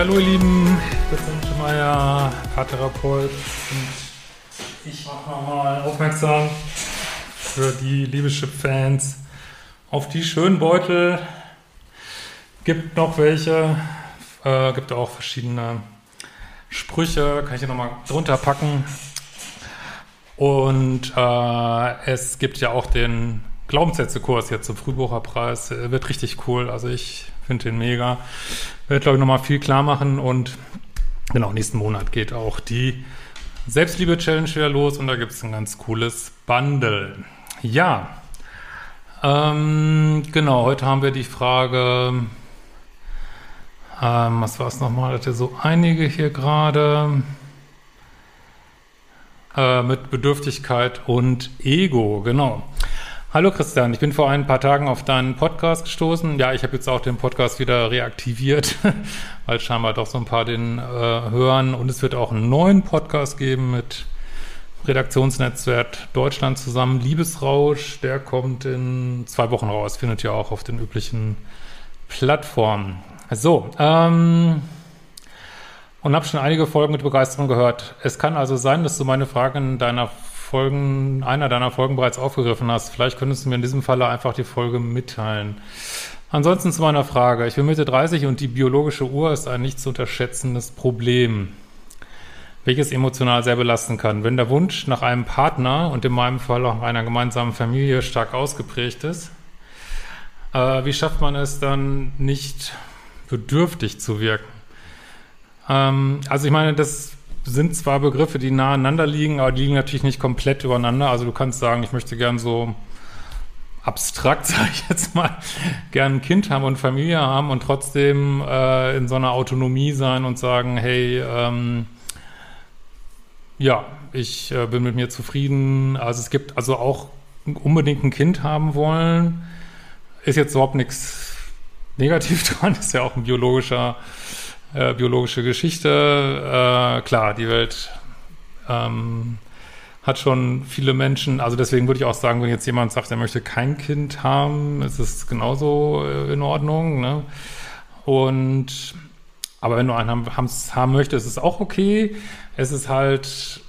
Hallo ihr Lieben, ich bin Schemeier, Paartherapeut und ich mache nochmal aufmerksam für die Liebeschip-Fans auf die schönen Beutel. Gibt noch welche, äh, gibt auch verschiedene Sprüche, kann ich hier nochmal drunter packen. Und äh, es gibt ja auch den Glaubenssätze-Kurs jetzt zum Frühbucherpreis. Wird richtig cool, also ich finde den mega. Wird, glaube ich, nochmal viel klar machen und genau, nächsten Monat geht auch die Selbstliebe-Challenge wieder los und da gibt es ein ganz cooles Bundle. Ja, ähm, genau, heute haben wir die Frage, ähm, was war es nochmal? Hatte so einige hier gerade äh, mit Bedürftigkeit und Ego, genau. Hallo Christian, ich bin vor ein paar Tagen auf deinen Podcast gestoßen. Ja, ich habe jetzt auch den Podcast wieder reaktiviert, weil scheinbar doch so ein paar den äh, hören. Und es wird auch einen neuen Podcast geben mit Redaktionsnetzwerk Deutschland zusammen. Liebesrausch, der kommt in zwei Wochen raus. Findet ihr auch auf den üblichen Plattformen. So, ähm, und habe schon einige Folgen mit Begeisterung gehört. Es kann also sein, dass du meine Frage in deiner Folgen, einer deiner Folgen bereits aufgegriffen hast. Vielleicht könntest du mir in diesem Falle einfach die Folge mitteilen. Ansonsten zu meiner Frage. Ich bin Mitte 30 und die biologische Uhr ist ein nicht zu unterschätzendes Problem, welches emotional sehr belasten kann. Wenn der Wunsch nach einem Partner und in meinem Fall auch einer gemeinsamen Familie stark ausgeprägt ist, äh, wie schafft man es dann nicht bedürftig zu wirken? Ähm, also ich meine, das sind zwar Begriffe, die nah aneinander liegen, aber die liegen natürlich nicht komplett übereinander. Also du kannst sagen, ich möchte gern so abstrakt, sage ich jetzt mal, gern ein Kind haben und Familie haben und trotzdem äh, in so einer Autonomie sein und sagen, hey, ähm, ja, ich äh, bin mit mir zufrieden. Also es gibt also auch unbedingt ein Kind haben wollen. Ist jetzt überhaupt nichts negativ dran, ist ja auch ein biologischer äh, biologische Geschichte. Äh, klar, die Welt ähm, hat schon viele Menschen, also deswegen würde ich auch sagen, wenn jetzt jemand sagt, er möchte kein Kind haben, ist es genauso äh, in Ordnung. Ne? Und aber wenn du einen haben, haben möchtest, ist es auch okay. Es ist halt,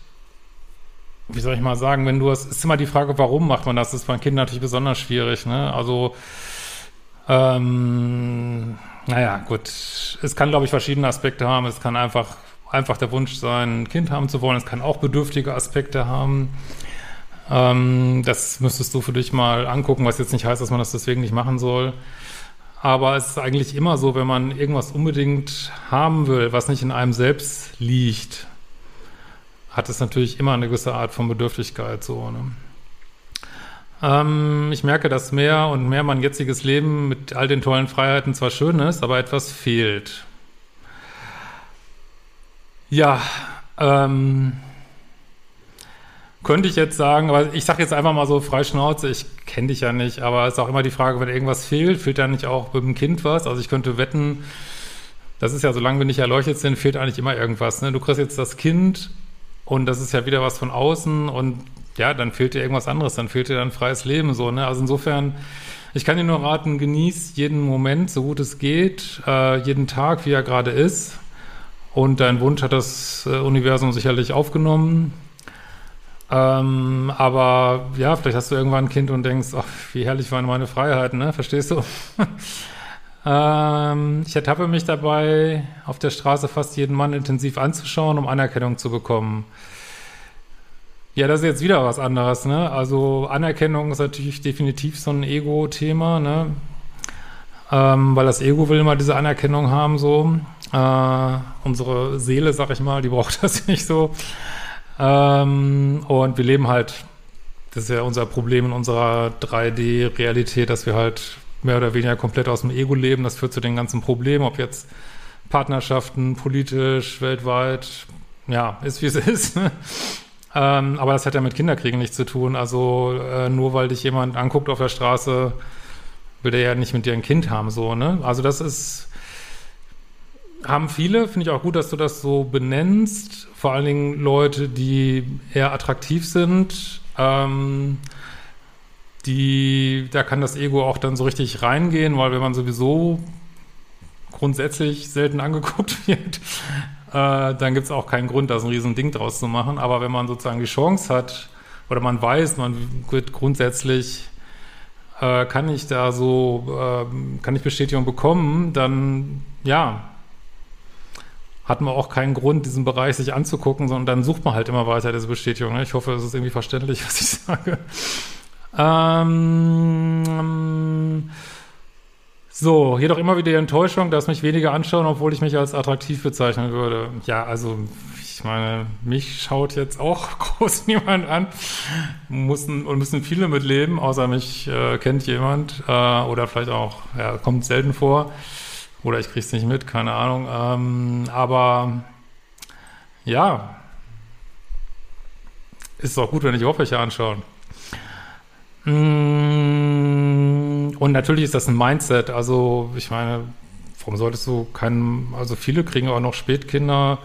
wie soll ich mal sagen, wenn du es ist immer die Frage, warum macht man das? Das ist bei Kindern natürlich besonders schwierig. Ne? Also ähm, naja, gut. Es kann, glaube ich, verschiedene Aspekte haben. Es kann einfach, einfach der Wunsch sein, ein Kind haben zu wollen. Es kann auch bedürftige Aspekte haben. Ähm, das müsstest du für dich mal angucken, was jetzt nicht heißt, dass man das deswegen nicht machen soll. Aber es ist eigentlich immer so, wenn man irgendwas unbedingt haben will, was nicht in einem selbst liegt, hat es natürlich immer eine gewisse Art von Bedürftigkeit so. Ne? Ähm, ich merke, dass mehr und mehr mein jetziges Leben mit all den tollen Freiheiten zwar schön ist, aber etwas fehlt. Ja, ähm, könnte ich jetzt sagen, aber ich sage jetzt einfach mal so frei Schnauze, ich kenne dich ja nicht, aber es ist auch immer die Frage, wenn irgendwas fehlt, fehlt da nicht auch mit dem Kind was? Also ich könnte wetten, das ist ja, solange wir nicht erleuchtet sind, fehlt eigentlich immer irgendwas. Ne? Du kriegst jetzt das Kind und das ist ja wieder was von außen und ja, dann fehlt dir irgendwas anderes, dann fehlt dir dein freies Leben so, ne? Also insofern, ich kann dir nur raten, genieß jeden Moment, so gut es geht, äh, jeden Tag, wie er gerade ist. Und dein Wunsch hat das äh, Universum sicherlich aufgenommen. Ähm, aber ja, vielleicht hast du irgendwann ein Kind und denkst, ach, wie herrlich waren meine Freiheiten, ne? Verstehst du? ähm, ich ertappe mich dabei, auf der Straße fast jeden Mann intensiv anzuschauen, um Anerkennung zu bekommen. Ja, das ist jetzt wieder was anderes, ne? Also Anerkennung ist natürlich definitiv so ein Ego-Thema, ne? Ähm, weil das Ego will immer diese Anerkennung haben, so. Äh, unsere Seele, sag ich mal, die braucht das nicht so. Ähm, und wir leben halt, das ist ja unser Problem in unserer 3D-Realität, dass wir halt mehr oder weniger komplett aus dem Ego leben. Das führt zu den ganzen Problemen, ob jetzt Partnerschaften, politisch, weltweit, ja, ist wie es ist. Ähm, aber das hat ja mit Kinderkriegen nichts zu tun. Also äh, nur weil dich jemand anguckt auf der Straße, will der ja nicht mit dir ein Kind haben, so, ne? Also das ist, haben viele, finde ich auch gut, dass du das so benennst. Vor allen Dingen Leute, die eher attraktiv sind, ähm, die, da kann das Ego auch dann so richtig reingehen, weil wenn man sowieso grundsätzlich selten angeguckt wird, äh, dann gibt es auch keinen Grund, da so ein riesen Ding draus zu machen. Aber wenn man sozusagen die Chance hat, oder man weiß, man wird grundsätzlich, äh, kann ich da so, äh, kann ich Bestätigung bekommen, dann, ja, hat man auch keinen Grund, diesen Bereich sich anzugucken, sondern dann sucht man halt immer weiter diese Bestätigung. Ne? Ich hoffe, es ist irgendwie verständlich, was ich sage. Ähm, so, jedoch immer wieder die Enttäuschung, dass mich weniger anschauen, obwohl ich mich als attraktiv bezeichnen würde. Ja, also ich meine, mich schaut jetzt auch groß niemand an. Müssen, und müssen viele mitleben, außer mich äh, kennt jemand. Äh, oder vielleicht auch, ja, kommt selten vor. Oder ich krieg's nicht mit, keine Ahnung. Ähm, aber ja, ist auch gut, wenn ich auch welche anschauen. Mm, und natürlich ist das ein Mindset. Also, ich meine, warum solltest du keinen, also viele kriegen auch noch Spätkinder.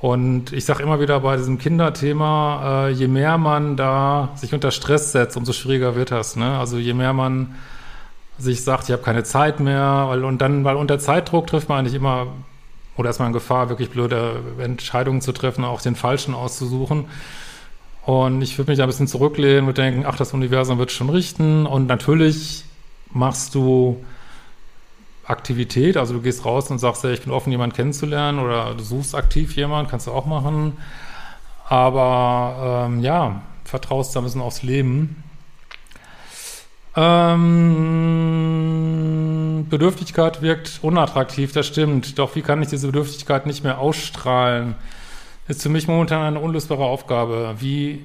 Und ich sage immer wieder bei diesem Kinderthema, äh, je mehr man da sich unter Stress setzt, umso schwieriger wird das. Ne? Also je mehr man sich sagt, ich habe keine Zeit mehr, weil, und dann, weil unter Zeitdruck trifft man eigentlich immer, oder ist man in Gefahr, wirklich blöde Entscheidungen zu treffen, auch den falschen auszusuchen. Und ich würde mich da ein bisschen zurücklehnen und denken, ach, das Universum wird schon richten. Und natürlich machst du Aktivität, also du gehst raus und sagst, ja, ich bin offen, jemanden kennenzulernen oder du suchst aktiv jemanden, kannst du auch machen. Aber ähm, ja, vertraust da ein bisschen aufs Leben. Ähm, Bedürftigkeit wirkt unattraktiv, das stimmt. Doch wie kann ich diese Bedürftigkeit nicht mehr ausstrahlen? Ist für mich momentan eine unlösbare Aufgabe. Wie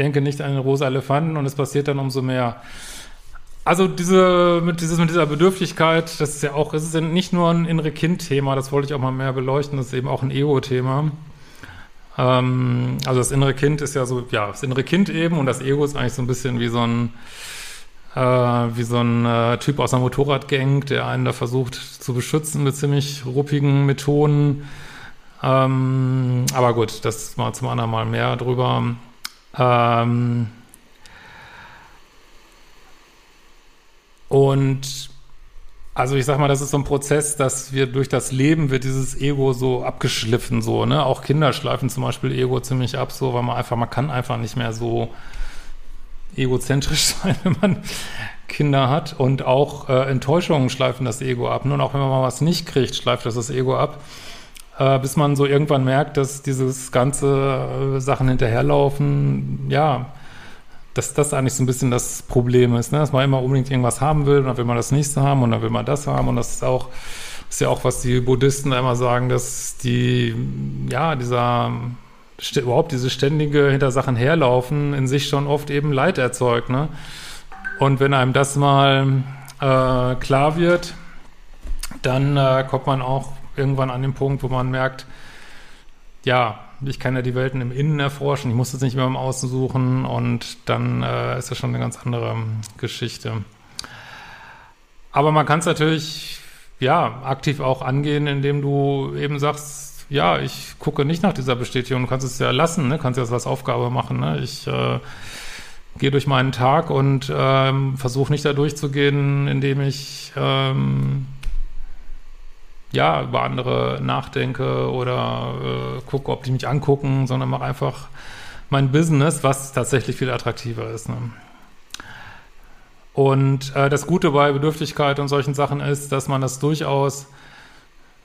denke nicht an den rosa Elefanten und es passiert dann umso mehr. Also diese, mit, dieses, mit dieser Bedürftigkeit, das ist ja auch, es ist nicht nur ein innere Kind-Thema, das wollte ich auch mal mehr beleuchten, das ist eben auch ein Ego-Thema. Ähm, also das innere Kind ist ja so, ja, das innere Kind eben und das Ego ist eigentlich so ein bisschen wie so ein, äh, wie so ein äh, Typ aus einer Motorradgang, der einen da versucht zu beschützen mit ziemlich ruppigen Methoden. Ähm, aber gut, das mal zum anderen Mal mehr drüber. Ähm, und also ich sag mal, das ist so ein Prozess, dass wir durch das Leben wird dieses Ego so abgeschliffen, so, ne? Auch Kinder schleifen zum Beispiel Ego ziemlich ab, so, weil man einfach, man kann einfach nicht mehr so egozentrisch sein, wenn man Kinder hat. Und auch äh, Enttäuschungen schleifen das Ego ab. Nun, auch wenn man mal was nicht kriegt, schleift das das Ego ab. Äh, bis man so irgendwann merkt, dass dieses ganze äh, Sachen hinterherlaufen, ja, dass das eigentlich so ein bisschen das Problem ist, ne? dass man immer unbedingt irgendwas haben will und dann will man das nächste haben und dann will man das haben und das ist auch, ist ja auch, was die Buddhisten immer sagen, dass die, ja, dieser überhaupt diese ständige hinter Sachen herlaufen in sich schon oft eben Leid erzeugt. Ne? Und wenn einem das mal äh, klar wird, dann äh, kommt man auch irgendwann an den Punkt, wo man merkt, ja, ich kann ja die Welten im Innen erforschen, ich muss das nicht mehr im Außen suchen und dann äh, ist das schon eine ganz andere Geschichte. Aber man kann es natürlich, ja, aktiv auch angehen, indem du eben sagst, ja, ich gucke nicht nach dieser Bestätigung, du kannst es ja lassen, ne? kannst ja das als Aufgabe machen. Ne? Ich äh, gehe durch meinen Tag und ähm, versuche nicht da durchzugehen, indem ich ähm, ja über andere nachdenke oder äh, gucke, ob die mich angucken, sondern mache einfach mein Business, was tatsächlich viel attraktiver ist. Ne? Und äh, das Gute bei Bedürftigkeit und solchen Sachen ist, dass man das durchaus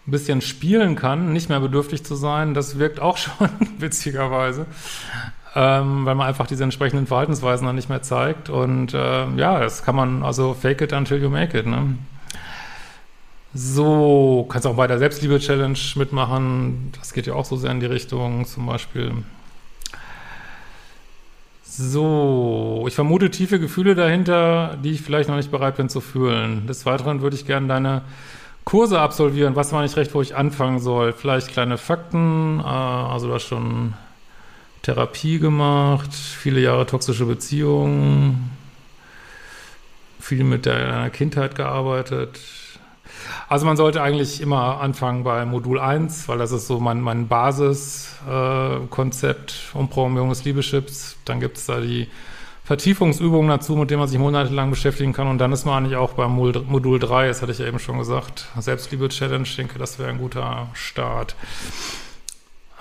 ein bisschen spielen kann, nicht mehr bedürftig zu sein, das wirkt auch schon witzigerweise, ähm, weil man einfach diese entsprechenden Verhaltensweisen dann nicht mehr zeigt. Und äh, ja, das kann man also fake it until you make it. Ne? So, kannst auch bei der Selbstliebe-Challenge mitmachen. Das geht ja auch so sehr in die Richtung, zum Beispiel. So, ich vermute tiefe Gefühle dahinter, die ich vielleicht noch nicht bereit bin zu fühlen. Des Weiteren würde ich gerne deine Kurse absolvieren, weiß man nicht recht, wo ich anfangen soll. Vielleicht kleine Fakten, äh, also du hast schon Therapie gemacht, viele Jahre toxische Beziehungen, viel mit deiner Kindheit gearbeitet. Also man sollte eigentlich immer anfangen bei Modul 1, weil das ist so mein, mein Basiskonzept äh, Umprogrammierung des Liebeschips. Dann gibt es da die Vertiefungsübungen dazu, mit denen man sich monatelang beschäftigen kann. Und dann ist man eigentlich auch beim Modul 3, das hatte ich ja eben schon gesagt, Selbstliebe-Challenge. Ich denke, das wäre ein guter Start.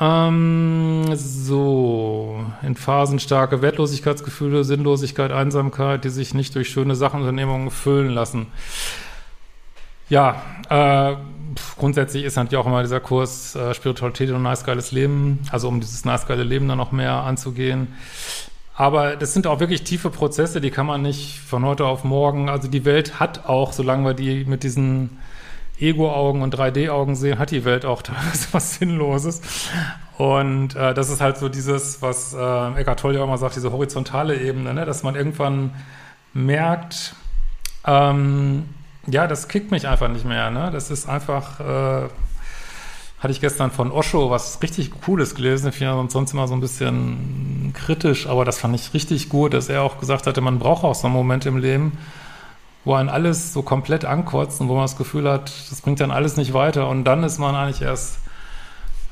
Ähm, so, in Phasen starke Wertlosigkeitsgefühle, Sinnlosigkeit, Einsamkeit, die sich nicht durch schöne Sachenunternehmungen füllen lassen. Ja, äh, grundsätzlich ist natürlich auch immer dieser Kurs äh, Spiritualität und nice geiles Leben, also um dieses nice geile Leben dann noch mehr anzugehen. Aber das sind auch wirklich tiefe Prozesse, die kann man nicht von heute auf morgen, also die Welt hat auch, solange wir die mit diesen Ego-Augen und 3D-Augen sehen, hat die Welt auch teilweise was Sinnloses. Und äh, das ist halt so dieses, was äh, Eckhart Tolle ja immer sagt, diese horizontale Ebene, ne? dass man irgendwann merkt, ähm, ja, das kickt mich einfach nicht mehr. Ne? Das ist einfach, äh, hatte ich gestern von Osho was richtig Cooles gelesen. Ich ja sonst immer so ein bisschen kritisch, aber das fand ich richtig gut, dass er auch gesagt hatte, man braucht auch so einen Moment im Leben, wo einen alles so komplett ankotzt und wo man das Gefühl hat, das bringt dann alles nicht weiter. Und dann ist man eigentlich erst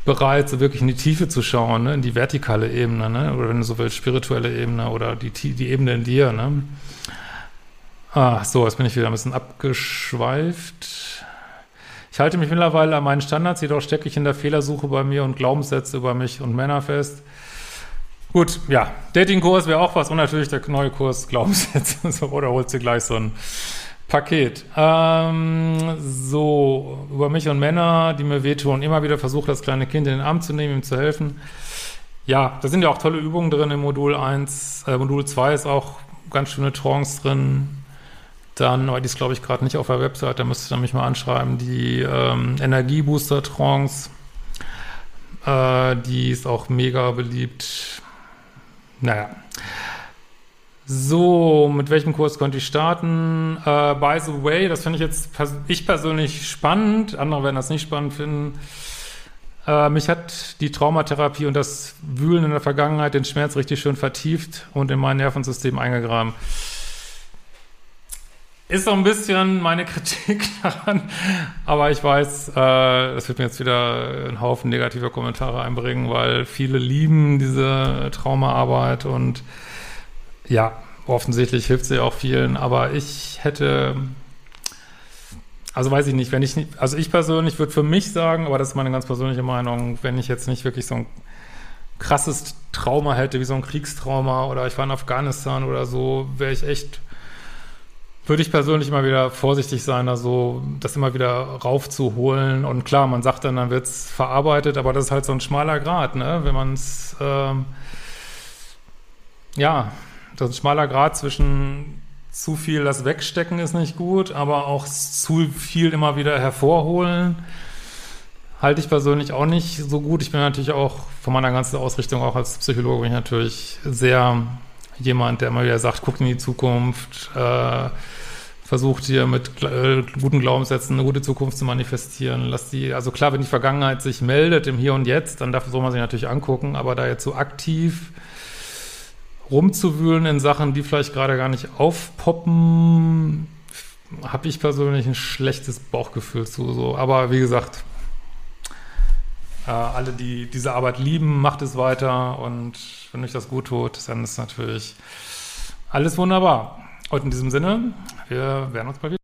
bereit, so wirklich in die Tiefe zu schauen, ne? in die vertikale Ebene, ne? oder wenn du so willst, spirituelle Ebene oder die, die Ebene in dir. Ne? Ah, so, jetzt bin ich wieder ein bisschen abgeschweift. Ich halte mich mittlerweile an meinen Standards, jedoch stecke ich in der Fehlersuche bei mir und Glaubenssätze über mich und Männer fest. Gut, ja, Datingkurs wäre auch was und natürlich der neue Kurs Glaubenssätze. so, oder holst du gleich so ein Paket. Ähm, so, über mich und Männer, die mir wehtun, immer wieder versuche, das kleine Kind in den Arm zu nehmen, ihm zu helfen. Ja, da sind ja auch tolle Übungen drin im Modul 1. Äh, Modul 2 ist auch ganz schöne Trance drin. Dann, aber die ist, glaube ich, gerade nicht auf der Website, da müsste ich mich mal anschreiben, die ähm, Energiebooster-Trance. Äh, die ist auch mega beliebt. Naja. So, mit welchem Kurs konnte ich starten? Äh, by the way, das finde ich jetzt pers ich persönlich spannend, andere werden das nicht spannend finden. Äh, mich hat die Traumatherapie und das Wühlen in der Vergangenheit den Schmerz richtig schön vertieft und in mein Nervensystem eingegraben. Ist so ein bisschen meine Kritik daran, aber ich weiß, äh, das wird mir jetzt wieder einen Haufen negativer Kommentare einbringen, weil viele lieben diese Traumaarbeit und ja, offensichtlich hilft sie auch vielen, aber ich hätte, also weiß ich nicht, wenn ich nicht, also ich persönlich würde für mich sagen, aber das ist meine ganz persönliche Meinung, wenn ich jetzt nicht wirklich so ein krasses Trauma hätte, wie so ein Kriegstrauma oder ich war in Afghanistan oder so, wäre ich echt würde ich persönlich immer wieder vorsichtig sein, also das immer wieder raufzuholen. Und klar, man sagt dann, dann wird's verarbeitet, aber das ist halt so ein schmaler Grad, ne? Wenn man es, ähm, ja, das ist ein schmaler Grad zwischen zu viel das Wegstecken ist nicht gut, aber auch zu viel immer wieder hervorholen halte ich persönlich auch nicht so gut. Ich bin natürlich auch von meiner ganzen Ausrichtung, auch als Psychologe, bin ich natürlich sehr jemand, der immer wieder sagt, guck in die Zukunft, äh, versucht hier mit äh, guten Glaubenssätzen eine gute Zukunft zu manifestieren. Lass die, also klar, wenn die Vergangenheit sich meldet im Hier und Jetzt, dann darf, man sich natürlich angucken, aber da jetzt so aktiv rumzuwühlen in Sachen, die vielleicht gerade gar nicht aufpoppen, habe ich persönlich ein schlechtes Bauchgefühl zu. So. Aber wie gesagt, äh, alle, die diese Arbeit lieben, macht es weiter und wenn euch das gut tut, dann ist natürlich alles wunderbar. Und in diesem Sinne, wir werden uns bald wieder